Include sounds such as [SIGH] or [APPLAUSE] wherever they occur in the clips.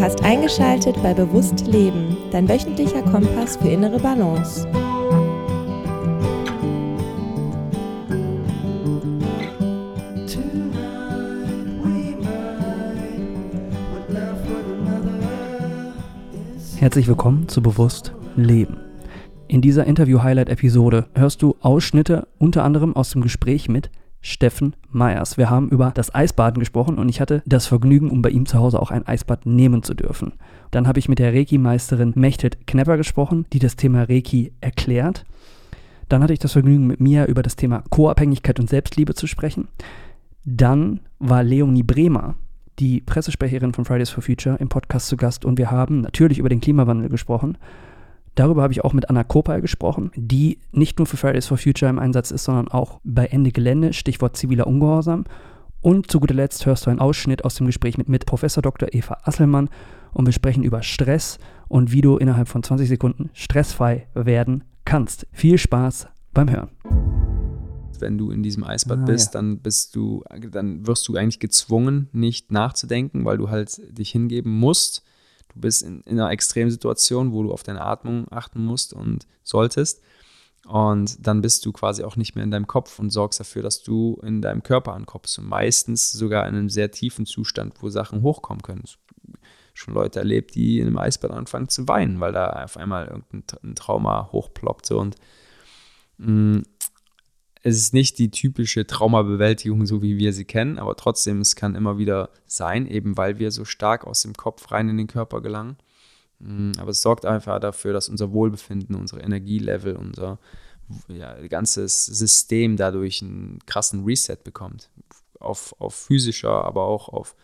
Du hast eingeschaltet bei Bewusst Leben, dein wöchentlicher Kompass für innere Balance. Herzlich willkommen zu Bewusst Leben. In dieser Interview-Highlight-Episode hörst du Ausschnitte unter anderem aus dem Gespräch mit Steffen Meyers. Wir haben über das Eisbaden gesprochen und ich hatte das Vergnügen, um bei ihm zu Hause auch ein Eisbad nehmen zu dürfen. Dann habe ich mit der Reiki-Meisterin Mechtet Knepper gesprochen, die das Thema Reiki erklärt. Dann hatte ich das Vergnügen, mit Mia über das Thema Co-Abhängigkeit und Selbstliebe zu sprechen. Dann war Leonie Bremer, die Pressesprecherin von Fridays for Future, im Podcast zu Gast und wir haben natürlich über den Klimawandel gesprochen Darüber habe ich auch mit Anna Kopal gesprochen, die nicht nur für Fridays for Future im Einsatz ist, sondern auch bei Ende Gelände, Stichwort ziviler Ungehorsam. Und zu guter Letzt hörst du einen Ausschnitt aus dem Gespräch mit, mit Professor Dr. Eva Asselmann und wir sprechen über Stress und wie du innerhalb von 20 Sekunden stressfrei werden kannst. Viel Spaß beim Hören. Wenn du in diesem Eisbad ah, bist, ja. dann bist du, dann wirst du eigentlich gezwungen, nicht nachzudenken, weil du halt dich hingeben musst bist in, in einer Extremsituation, wo du auf deine Atmung achten musst und solltest. Und dann bist du quasi auch nicht mehr in deinem Kopf und sorgst dafür, dass du in deinem Körper ankommst. Und meistens sogar in einem sehr tiefen Zustand, wo Sachen hochkommen können. Schon Leute erlebt, die in einem Eisbad anfangen zu weinen, weil da auf einmal irgendein Trauma hochploppt. Und mh, mm, es ist nicht die typische Traumabewältigung, so wie wir sie kennen, aber trotzdem, es kann immer wieder sein, eben weil wir so stark aus dem Kopf rein in den Körper gelangen. Mm, aber es sorgt einfach dafür, dass unser Wohlbefinden, unsere Energielevel, unser ja, ganzes System dadurch einen krassen Reset bekommt. Auf, auf physischer, aber auch auf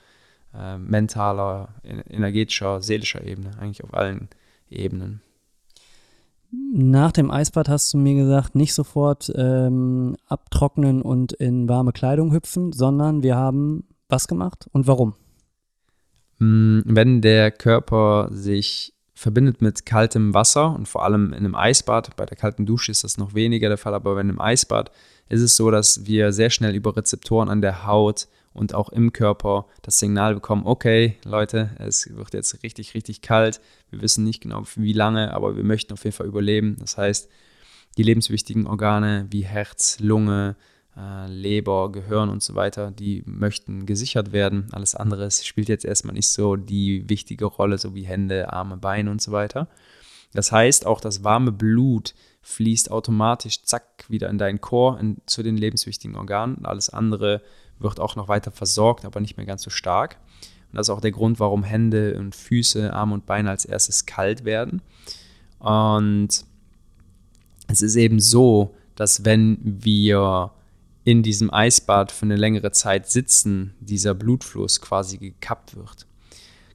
äh, mentaler, energetischer, seelischer Ebene, eigentlich auf allen Ebenen. Nach dem Eisbad hast du mir gesagt, nicht sofort ähm, abtrocknen und in warme Kleidung hüpfen, sondern wir haben was gemacht und warum? Hm, wenn der Körper sich verbindet mit kaltem Wasser und vor allem in einem Eisbad, bei der kalten Dusche ist das noch weniger der Fall, aber bei einem Eisbad ist es so, dass wir sehr schnell über Rezeptoren an der Haut und auch im Körper das Signal bekommen, okay, Leute, es wird jetzt richtig, richtig kalt. Wir wissen nicht genau, wie lange, aber wir möchten auf jeden Fall überleben. Das heißt, die lebenswichtigen Organe wie Herz, Lunge, äh, Leber, Gehirn und so weiter, die möchten gesichert werden. Alles andere spielt jetzt erstmal nicht so die wichtige Rolle, so wie Hände, Arme, Beine und so weiter. Das heißt, auch das warme Blut fließt automatisch, zack, wieder in deinen Chor, in, zu den lebenswichtigen Organen. Alles andere wird auch noch weiter versorgt, aber nicht mehr ganz so stark. Und das ist auch der Grund, warum Hände und Füße, Arme und Beine als erstes kalt werden. Und es ist eben so, dass wenn wir in diesem Eisbad für eine längere Zeit sitzen, dieser Blutfluss quasi gekappt wird.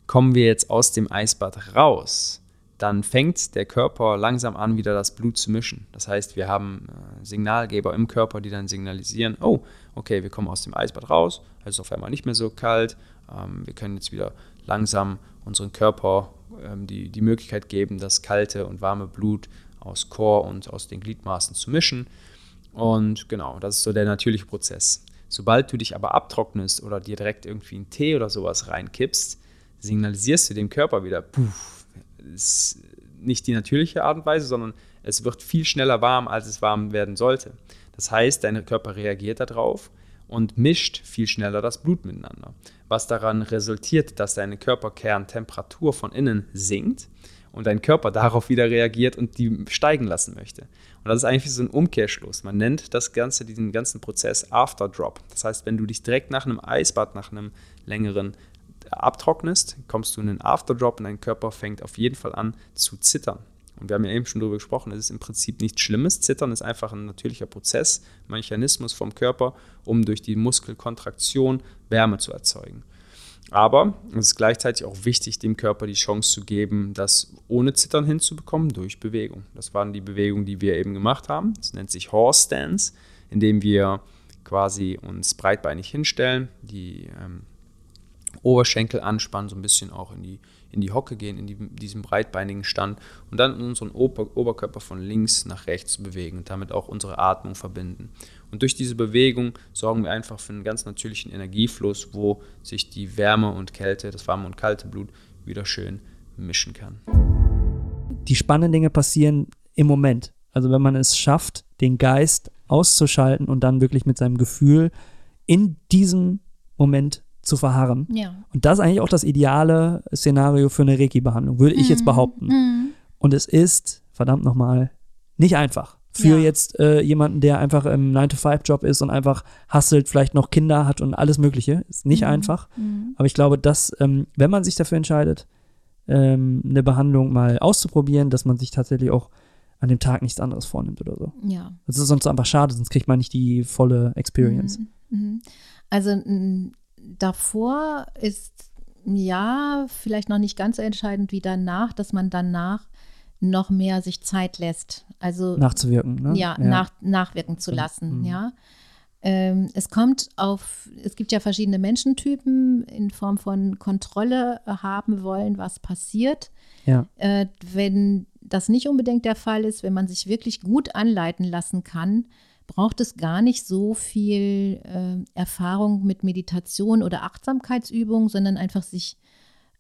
Kommen wir jetzt aus dem Eisbad raus, dann fängt der Körper langsam an, wieder das Blut zu mischen. Das heißt, wir haben äh, Signalgeber im Körper, die dann signalisieren, oh, okay, wir kommen aus dem Eisbad raus, es ist auf einmal nicht mehr so kalt, ähm, wir können jetzt wieder langsam unseren Körper ähm, die, die Möglichkeit geben, das kalte und warme Blut aus Chor und aus den Gliedmaßen zu mischen. Und genau, das ist so der natürliche Prozess. Sobald du dich aber abtrocknest oder dir direkt irgendwie einen Tee oder sowas reinkippst, signalisierst du dem Körper wieder, puh, ist nicht die natürliche Art und Weise, sondern es wird viel schneller warm, als es warm werden sollte. Das heißt, dein Körper reagiert darauf und mischt viel schneller das Blut miteinander, was daran resultiert, dass deine Körperkerntemperatur von innen sinkt und dein Körper [LAUGHS] darauf wieder reagiert und die steigen lassen möchte. Und das ist eigentlich so ein Umkehrschluss. Man nennt das Ganze, diesen ganzen Prozess Afterdrop. Das heißt, wenn du dich direkt nach einem Eisbad, nach einem längeren abtrocknest, kommst du in einen Afterdrop und dein Körper fängt auf jeden Fall an zu zittern. Und wir haben ja eben schon darüber gesprochen, es ist im Prinzip nichts Schlimmes. Zittern ist einfach ein natürlicher Prozess, Mechanismus vom Körper, um durch die Muskelkontraktion Wärme zu erzeugen. Aber es ist gleichzeitig auch wichtig, dem Körper die Chance zu geben, das ohne Zittern hinzubekommen durch Bewegung. Das waren die Bewegungen, die wir eben gemacht haben. Das nennt sich Horse Stance, indem wir quasi uns breitbeinig hinstellen, die ähm, Oberschenkel anspannen, so ein bisschen auch in die, in die Hocke gehen, in die, diesen breitbeinigen Stand und dann unseren Ober Oberkörper von links nach rechts bewegen und damit auch unsere Atmung verbinden. Und durch diese Bewegung sorgen wir einfach für einen ganz natürlichen Energiefluss, wo sich die Wärme und Kälte, das warme und kalte Blut wieder schön mischen kann. Die spannenden Dinge passieren im Moment. Also wenn man es schafft, den Geist auszuschalten und dann wirklich mit seinem Gefühl in diesem Moment zu verharren. Ja. Und das ist eigentlich auch das ideale Szenario für eine Reiki-Behandlung, würde ich jetzt behaupten. Mhm. Und es ist, verdammt nochmal, nicht einfach. Für Ja. jetzt äh, jemanden, der einfach im 9-to-5-Job ist und einfach hustelt, vielleicht noch Kinder hat und alles Mögliche. Ist nicht einfach. Mhm. Aber ich glaube, dass, ähm, wenn man sich dafür entscheidet, ähm, eine Behandlung mal auszuprobieren, dass man sich tatsächlich auch an dem Tag nichts anderes vornimmt oder so. Ja. Das ist sonst einfach schade, sonst kriegt man nicht die volle Experience. Mhm. Mhm. Also m, davor ist ja vielleicht noch nicht ganz so entscheidend wie danach, dass man danach noch mehr sich Zeit lässt. Also Nachzuwirken. Ne? ja, Nach, nachwirken zu lassen, Mhm. ja. Ähm, es kommt auf, es gibt ja verschiedene Menschentypen in Form von Kontrolle haben wollen, was passiert. Ja. Äh, wenn das nicht unbedingt der Fall ist, wenn man sich wirklich gut anleiten lassen kann, braucht es gar nicht so viel äh, Erfahrung mit Meditation oder Achtsamkeitsübung, sondern einfach sich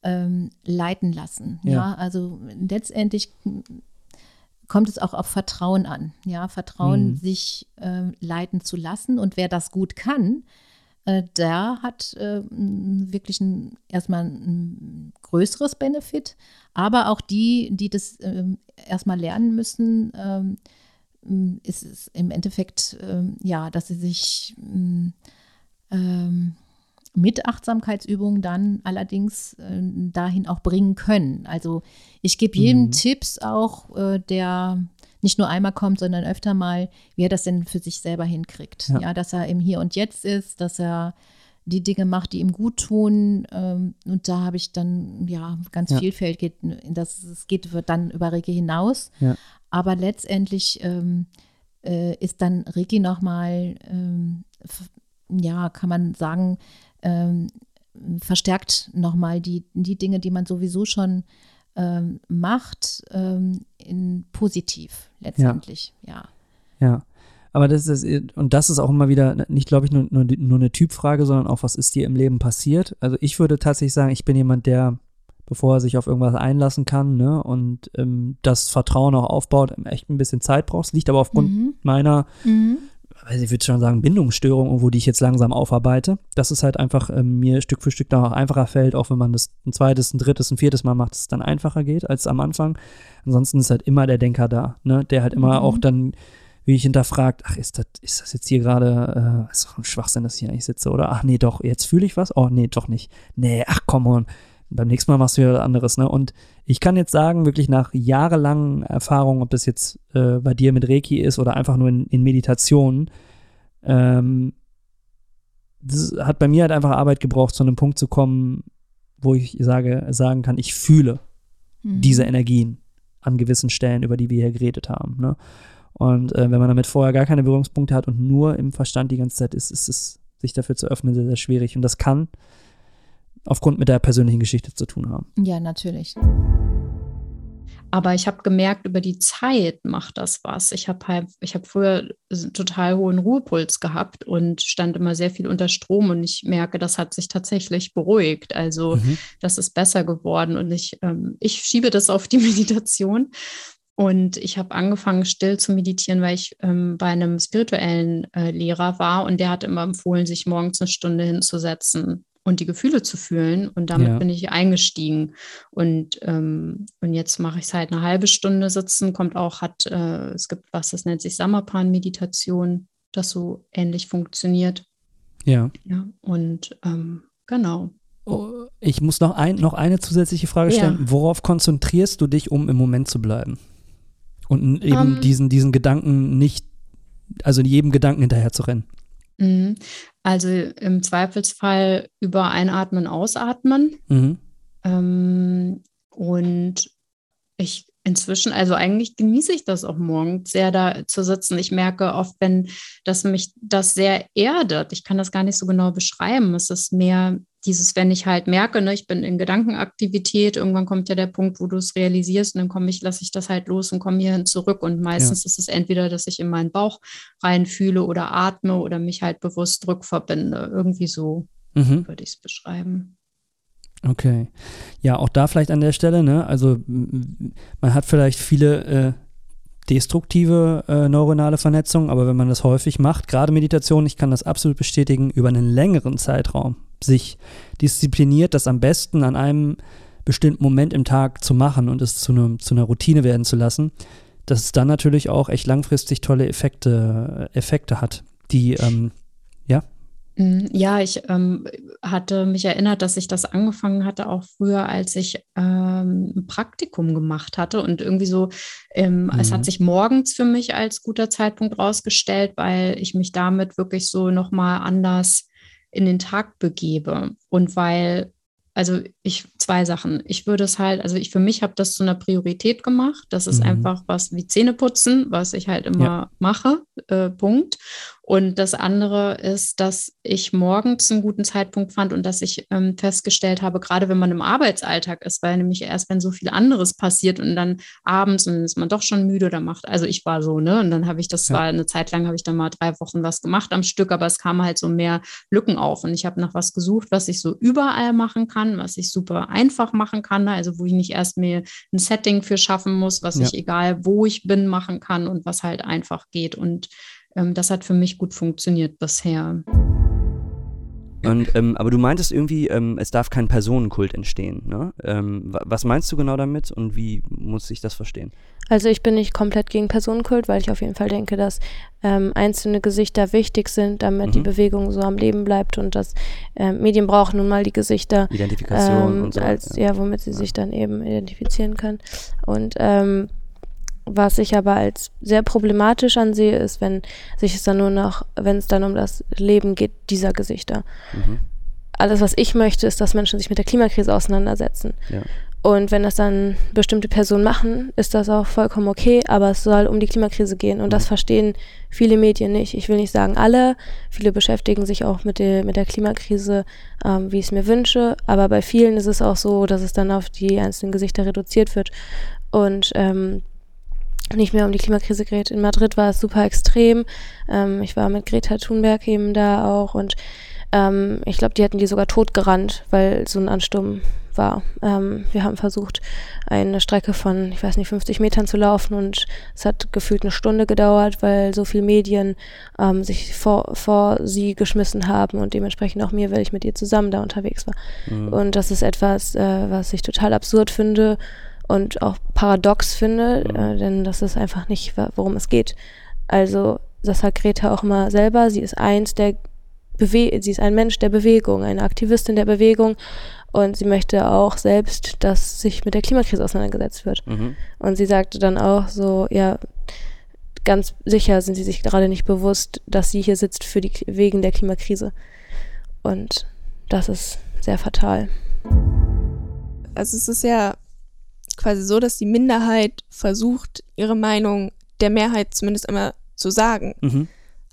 ähm, leiten lassen. Ja. Ja. also letztendlich kommt es auch auf Vertrauen an. Ja, Vertrauen, Mhm. sich ähm, leiten zu lassen. Und wer das gut kann, äh, der hat äh, wirklich ein, erstmal ein größeres Benefit. Aber auch die, die das ähm, erstmal lernen müssen, ähm, ist es im Endeffekt, ähm, ja, dass sie sich ähm, mit Achtsamkeitsübungen dann allerdings äh, dahin auch bringen können. Also ich gebe jedem Mhm. Tipps auch, äh, der nicht nur einmal kommt, sondern öfter mal, wie er das denn für sich selber hinkriegt. Ja. Ja, dass er im Hier und Jetzt ist, dass er die Dinge macht, die ihm gut tun. Ähm, und da habe ich dann ja ganz Ja. vielfältig, das, es geht dann über Reiki hinaus. Ja. Aber letztendlich ähm, äh, ist dann Reiki nochmal, ähm, ja, kann man sagen, ähm, verstärkt nochmal die, die Dinge, die man sowieso schon ähm, macht, ähm, in positiv letztendlich, ja. Ja. Aber das ist, und das ist auch immer wieder nicht, glaube ich, nur, nur, nur eine Typfrage, sondern auch, was ist dir im Leben passiert? Also ich würde tatsächlich sagen, ich bin jemand, der, bevor er sich auf irgendwas einlassen kann, ne, und ähm, das Vertrauen auch aufbaut, echt ein bisschen Zeit braucht. Es liegt aber aufgrund Mhm. meiner, Mhm. also ich würde schon sagen, Bindungsstörung, irgendwo, die ich jetzt langsam aufarbeite, dass es halt einfach ähm, mir Stück für Stück dann auch einfacher fällt, auch wenn man das ein zweites, ein drittes, ein viertes Mal macht, dass es dann einfacher geht als am Anfang. Ansonsten ist halt immer der Denker da, ne, der halt immer Mhm. auch dann wie ich hinterfragt, ach, ist das, ist das jetzt hier gerade, äh, ist doch ein Schwachsinn, dass ich hier eigentlich sitze, oder? Ach nee, doch, jetzt fühle ich was? Oh, nee, doch nicht. Nee, ach komm on. Beim nächsten Mal machst du wieder was anderes, ne? Und ich kann jetzt sagen, wirklich nach jahrelangen Erfahrungen, ob das jetzt äh, bei dir mit Reiki ist oder einfach nur in, in Meditationen, ähm, das hat bei mir halt einfach Arbeit gebraucht, zu einem Punkt zu kommen, wo ich sage, sagen kann, ich fühle Mhm. diese Energien an gewissen Stellen, über die wir hier geredet haben. Ne? Und äh, wenn man damit vorher gar keine Berührungspunkte hat und nur im Verstand die ganze Zeit ist, ist es, sich dafür zu öffnen, sehr, sehr schwierig. Und das kann aufgrund mit der persönlichen Geschichte zu tun haben. Ja, natürlich. Aber ich habe gemerkt, über die Zeit macht das was. Ich habe halt, ich habe früher einen total hohen Ruhepuls gehabt und stand immer sehr viel unter Strom und ich merke, das hat sich tatsächlich beruhigt. Also Mhm. das ist besser geworden und ich, ähm, ich schiebe das auf die [LAUGHS] Meditation. Und ich habe angefangen, still zu meditieren, weil ich ähm, bei einem spirituellen äh, Lehrer war und der hat immer empfohlen, sich morgens eine Stunde hinzusetzen und die Gefühle zu fühlen. Und damit Ja. bin ich eingestiegen. Und, ähm, und jetzt mache ich es halt eine halbe Stunde sitzen, kommt auch, hat, äh, es gibt was, das nennt sich Samapan-Meditation, das so ähnlich funktioniert. Ja. Ja, und ähm, genau. Oh, Ich muss noch, ein, noch eine zusätzliche Frage Ja. stellen. Worauf konzentrierst du dich, um im Moment zu bleiben? Und eben Ähm. diesen, diesen Gedanken nicht, also jedem Gedanken hinterher zu rennen. Mhm. Also im Zweifelsfall über Einatmen, Ausatmen. Mhm. Ähm, und ich inzwischen, also eigentlich genieße ich das auch morgens sehr da zu sitzen. Ich merke oft, wenn das mich das sehr erdet. Ich kann das gar nicht so genau beschreiben. Es ist mehr dieses, wenn ich halt merke, ne, ich bin in Gedankenaktivität, irgendwann kommt ja der Punkt, wo du es realisierst und dann komme ich, lasse ich das halt los und komme hierhin zurück. Und meistens ist es entweder, dass ich in meinen Bauch reinfühle oder atme oder mich halt bewusst rückverbinde. Irgendwie so Mhm. würde ich es beschreiben. Okay. Ja, auch da vielleicht an der Stelle, ne? Also man hat vielleicht viele äh, destruktive äh, neuronale Vernetzungen, aber wenn man das häufig macht, gerade Meditation, ich kann das absolut bestätigen, über einen längeren Zeitraum sich diszipliniert, das am besten an einem bestimmten Moment im Tag zu machen und es zu, einem, zu einer Routine werden zu lassen, dass es dann natürlich auch echt langfristig tolle Effekte, Effekte hat, die, ähm, Ja, ich ähm, hatte mich erinnert, dass ich das angefangen hatte, auch früher, als ich ähm, ein Praktikum gemacht hatte. Und irgendwie so, ähm, es Mhm. hat sich morgens für mich als guter Zeitpunkt rausgestellt, weil ich mich damit wirklich so nochmal anders in den Tag begebe. Und weil, also ich, zwei Sachen. Ich würde es halt, also ich für mich habe das zu einer Priorität gemacht. Das ist Mhm. einfach was wie Zähneputzen, was ich halt immer mache. Äh, Punkt. Und das andere ist, dass ich morgens einen guten Zeitpunkt fand und dass ich ähm, festgestellt habe, gerade wenn man im Arbeitsalltag ist, weil nämlich erst, wenn so viel anderes passiert und dann abends und dann ist man doch schon müde oder macht, also ich war so, ne? Und dann habe ich, das Ja. war eine Zeit lang, habe ich dann mal drei Wochen was gemacht am Stück, aber es kamen halt so mehr Lücken auf. Und ich habe nach was gesucht, was ich so überall machen kann, was ich super einfach machen kann, ne? also wo ich nicht erst mir ein Setting für schaffen muss, was Ja. ich egal wo ich bin machen kann und was halt einfach geht. Und das hat für mich gut funktioniert bisher. Und, ähm, aber du meintest irgendwie, ähm, es darf kein Personenkult entstehen. Ne? Ähm, wa- was meinst du genau damit und wie muss ich das verstehen? Also ich bin nicht komplett gegen Personenkult, weil ich auf jeden Fall denke, dass ähm, einzelne Gesichter wichtig sind, damit die Mhm. Bewegung so am Leben bleibt und dass ähm, Medien brauchen nun mal die Gesichter, Identifikation ähm, und so. als ja. ja, womit sie Ja. sich dann eben identifizieren können. Und ähm, was ich aber als sehr problematisch ansehe, ist, wenn sich es dann nur noch, wenn es dann um das Leben geht dieser Gesichter. Mhm. Alles, was ich möchte, ist, dass Menschen sich mit der Klimakrise auseinandersetzen. Ja. Und wenn das dann bestimmte Personen machen, ist das auch vollkommen okay, aber es soll um die Klimakrise gehen. Und das Mhm. verstehen viele Medien nicht. Ich will nicht sagen alle. Viele beschäftigen sich auch mit der, mit der Klimakrise, ähm, wie ich es mir wünsche. Aber bei vielen ist es auch so, dass es dann auf die einzelnen Gesichter reduziert wird und ähm, nicht mehr um die Klimakrise geht. In Madrid war es super extrem. Ähm, ich war mit Greta Thunberg eben da auch und ähm, ich glaube, die hätten die sogar totgerannt, weil so ein Ansturm war. Ähm, wir haben versucht, eine Strecke von, ich weiß nicht, 50 Metern zu laufen und es hat gefühlt eine Stunde gedauert, weil so viele Medien ähm, sich vor, vor sie geschmissen haben und dementsprechend auch mir, weil ich mit ihr zusammen da unterwegs war. Mhm. Und das ist etwas, äh, was ich total absurd finde und auch paradox finde, Mhm. äh, denn das ist einfach nicht, worum es geht. Also, das sagt Greta auch immer selber, sie ist eins der Bewe sie ist ein Mensch der Bewegung, eine Aktivistin der Bewegung und sie möchte auch selbst, dass sich mit der Klimakrise auseinandergesetzt wird. Mhm. Und sie sagte dann auch so, ja, ganz sicher sind sie sich gerade nicht bewusst, dass sie hier sitzt für die, wegen der Klimakrise. Und das ist sehr fatal. Also es ist ja quasi so, dass die Minderheit versucht, ihre Meinung der Mehrheit zumindest einmal zu sagen. Mhm.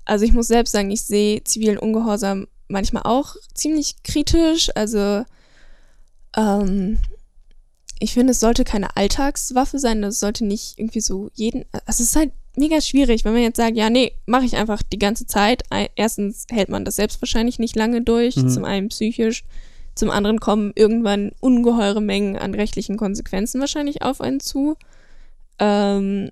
Also ich muss selbst sagen, ich sehe zivilen Ungehorsam manchmal auch ziemlich kritisch. Also ähm, ich finde, es sollte keine Alltagswaffe sein. Das sollte nicht irgendwie so jeden. Also es ist halt mega schwierig, wenn man jetzt sagt, ja, nee, mache ich einfach die ganze Zeit. Ei- Erstens hält man das selbst wahrscheinlich nicht lange durch, Mhm. zum einen psychisch. Zum anderen kommen irgendwann ungeheure Mengen an rechtlichen Konsequenzen wahrscheinlich auf einen zu. Ähm,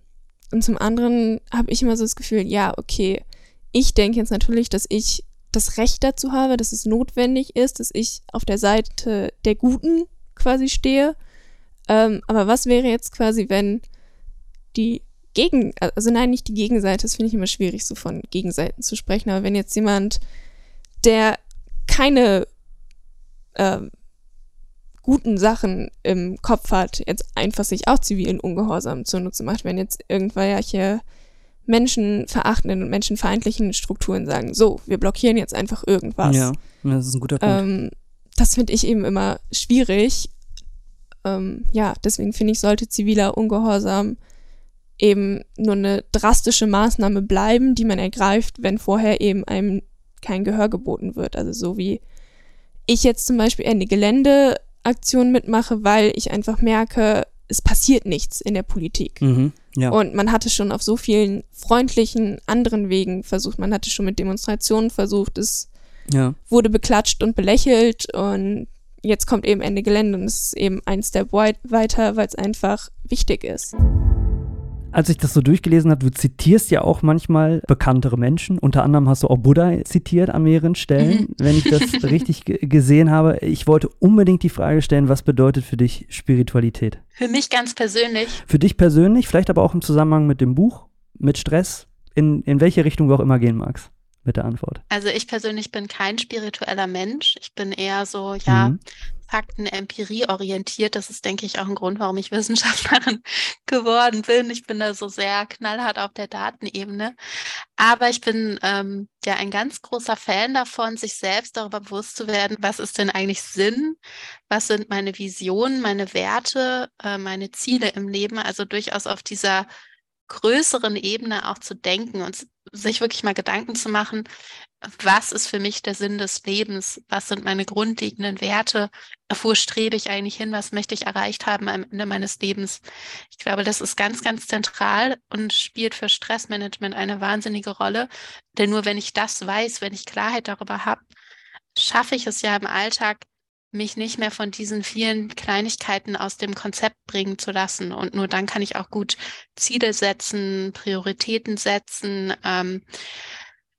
und zum anderen habe ich immer so das Gefühl, ja, okay, ich denke jetzt natürlich, dass ich das Recht dazu habe, dass es notwendig ist, dass ich auf der Seite der Guten quasi stehe. Ähm, aber was wäre jetzt quasi, wenn die Gegen, also nein, nicht die Gegenseite, das finde ich immer schwierig, so von Gegenseiten zu sprechen, aber wenn jetzt jemand, der keine ähm, guten Sachen im Kopf hat, jetzt einfach sich auch zivilen Ungehorsam zunutze macht, wenn jetzt irgendwelche menschenverachtenden und menschenfeindlichen Strukturen sagen, so, wir blockieren jetzt einfach irgendwas. Ja, das ist ein guter Punkt. Ähm, das finde ich eben immer schwierig. Ähm, ja, deswegen finde ich, sollte ziviler Ungehorsam eben nur eine drastische Maßnahme bleiben, die man ergreift, wenn vorher eben einem kein Gehör geboten wird. Also so wie ich jetzt zum Beispiel eine Geländeaktion mitmache, weil ich einfach merke, es passiert nichts in der Politik. mhm. Ja. Und man hatte schon auf so vielen freundlichen anderen Wegen versucht, man hatte schon mit Demonstrationen versucht, es ja. wurde beklatscht und belächelt und jetzt kommt eben Ende Gelände und es ist eben ein Step weiter, weil es einfach wichtig ist als ich das so durchgelesen habe, du zitierst ja auch manchmal bekanntere Menschen. Unter anderem hast du auch Buddha zitiert an mehreren Stellen, mhm. wenn ich das [LAUGHS] richtig gesehen habe. Ich wollte unbedingt die Frage stellen, was bedeutet für dich Spiritualität? Für mich ganz persönlich. Für dich persönlich, vielleicht aber auch im Zusammenhang mit dem Buch, mit Stress, in, in welche Richtung du auch immer gehen magst mit der Antwort. Also ich persönlich bin kein spiritueller Mensch. Ich bin eher so, ja, mhm. Fakten, Empirie orientiert. Das ist, denke ich, auch ein Grund, warum ich [LAUGHS] Wissenschaftlerin geworden bin. Ich bin da so sehr knallhart auf der Datenebene. Aber ich bin ähm, ja ein ganz großer Fan davon, sich selbst darüber bewusst zu werden, was ist denn eigentlich Sinn? Was sind meine Visionen, meine Werte, äh, meine Ziele im Leben? Also durchaus auf dieser größeren Ebene auch zu denken und sich wirklich mal Gedanken zu machen, was ist für mich der Sinn des Lebens? Was sind meine grundlegenden Werte? Wo strebe ich eigentlich hin? Was möchte ich erreicht haben am Ende meines Lebens? Ich glaube, das ist ganz, ganz zentral und spielt für Stressmanagement eine wahnsinnige Rolle. Denn nur wenn ich das weiß, wenn ich Klarheit darüber habe, schaffe ich es ja im Alltag, mich nicht mehr von diesen vielen Kleinigkeiten aus dem Konzept bringen zu lassen. Und nur dann kann ich auch gut Ziele setzen, Prioritäten setzen. Ähm,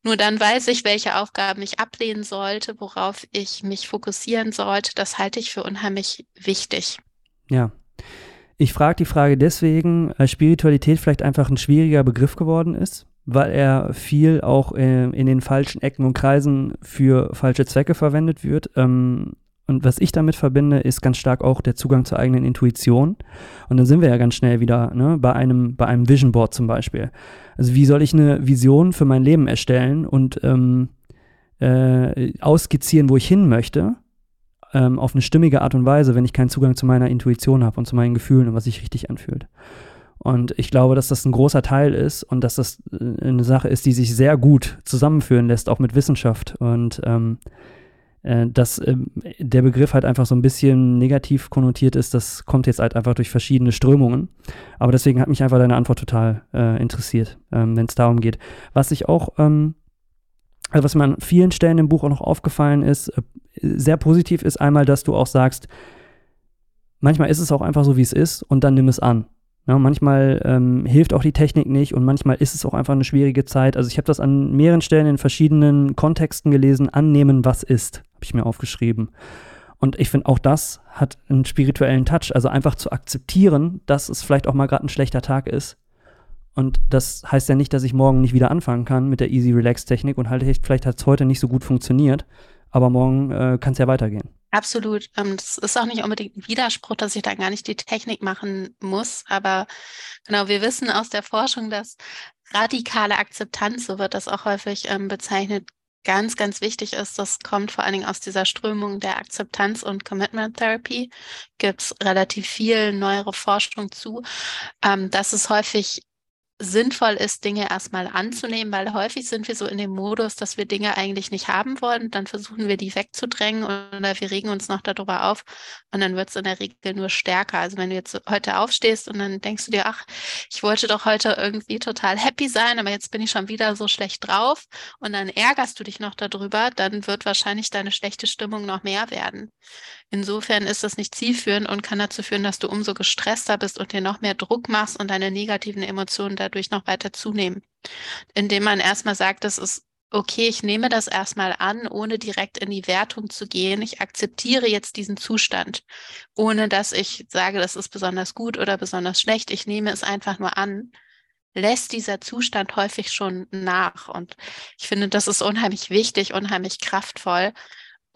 nur dann weiß ich, welche Aufgaben ich ablehnen sollte, worauf ich mich fokussieren sollte. Das halte ich für unheimlich wichtig. Ja. Ich frage die Frage deswegen, weil Spiritualität vielleicht einfach ein schwieriger Begriff geworden ist, weil er viel auch äh, in den falschen Ecken und Kreisen für falsche Zwecke verwendet wird. Ähm, und was ich damit verbinde, ist ganz stark auch der Zugang zur eigenen Intuition. Und dann sind wir ja ganz schnell wieder ne, bei, einem, bei einem Vision Board zum Beispiel. Also wie soll ich eine Vision für mein Leben erstellen und ähm, äh, ausskizzieren, wo ich hin möchte, ähm, auf eine stimmige Art und Weise, wenn ich keinen Zugang zu meiner Intuition habe und zu meinen Gefühlen und was sich richtig anfühlt. Und ich glaube, dass das ein großer Teil ist und dass das äh, eine Sache ist, die sich sehr gut zusammenführen lässt, auch mit Wissenschaft. Und ähm, äh, dass äh, der Begriff halt einfach so ein bisschen negativ konnotiert ist, das kommt jetzt halt einfach durch verschiedene Strömungen. Aber deswegen hat mich einfach deine Antwort total äh, interessiert, ähm, wenn es darum geht. Was ich auch, ähm, also was mir an vielen Stellen im Buch auch noch aufgefallen ist, äh, sehr positiv ist einmal, dass du auch sagst, manchmal ist es auch einfach so, wie es ist und dann nimm es an. Ja, manchmal ähm, hilft auch die Technik nicht und manchmal ist es auch einfach eine schwierige Zeit. Also ich habe das an mehreren Stellen in verschiedenen Kontexten gelesen. Annehmen, was ist, habe ich mir aufgeschrieben. Und ich finde, auch das hat einen spirituellen Touch. Also einfach zu akzeptieren, dass es vielleicht auch mal gerade ein schlechter Tag ist. Und das heißt ja nicht, dass ich morgen nicht wieder anfangen kann mit der Easy Relax Technik und halt vielleicht hat es heute nicht so gut funktioniert, aber morgen äh, kann es ja weitergehen. Absolut. Ähm, das ist auch nicht unbedingt ein Widerspruch, dass ich da gar nicht die Technik machen muss. Aber genau, wir wissen aus der Forschung, dass radikale Akzeptanz, so wird das auch häufig ähm, bezeichnet, ganz, ganz wichtig ist. Das kommt vor allen Dingen aus dieser Strömung der Akzeptanz und Commitment Therapy. Gibt es relativ viel neuere Forschung zu. Ähm, dass es häufig sinnvoll ist, Dinge erstmal anzunehmen, weil häufig sind wir so in dem Modus, dass wir Dinge eigentlich nicht haben wollen. Dann versuchen wir die wegzudrängen oder wir regen uns noch darüber auf und dann wird es in der Regel nur stärker. Also wenn du jetzt heute aufstehst und dann denkst du dir, ach, ich wollte doch heute irgendwie total happy sein, aber jetzt bin ich schon wieder so schlecht drauf und dann ärgerst du dich noch darüber, dann wird wahrscheinlich deine schlechte Stimmung noch mehr werden. Insofern ist das nicht zielführend und kann dazu führen, dass du umso gestresster bist und dir noch mehr Druck machst und deine negativen Emotionen dadurch noch weiter zunehmen. Indem man erstmal sagt, das ist okay, ich nehme das erstmal an, ohne direkt in die Wertung zu gehen. Ich akzeptiere jetzt diesen Zustand, ohne dass ich sage, das ist besonders gut oder besonders schlecht. Ich nehme es einfach nur an lässt dieser Zustand häufig schon nach. Und ich finde, das ist unheimlich wichtig, unheimlich kraftvoll,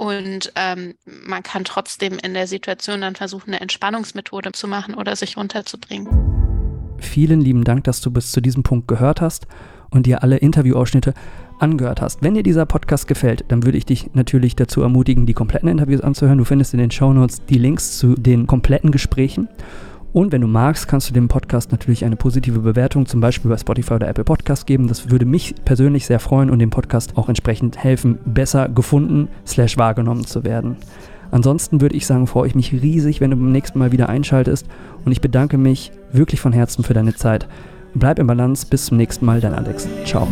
und ähm, man kann trotzdem in der Situation dann versuchen, eine Entspannungsmethode zu machen oder sich runterzubringen. Vielen lieben Dank, dass du bis zu diesem Punkt gehört hast und dir alle Interviewausschnitte angehört hast. Wenn dir dieser Podcast gefällt, dann würde ich dich natürlich dazu ermutigen, die kompletten Interviews anzuhören. Du findest in den Shownotes die Links zu den kompletten Gesprächen. Und wenn du magst, kannst du dem Podcast natürlich eine positive Bewertung, zum Beispiel bei Spotify oder Apple Podcast geben. Das würde mich persönlich sehr freuen und dem Podcast auch entsprechend helfen, besser gefunden slash wahrgenommen zu werden. Ansonsten würde ich sagen, freue ich mich riesig, wenn du beim nächsten Mal wieder einschaltest und ich bedanke mich wirklich von Herzen für deine Zeit. Bleib im Balance, bis zum nächsten Mal, dein Alex. Ciao.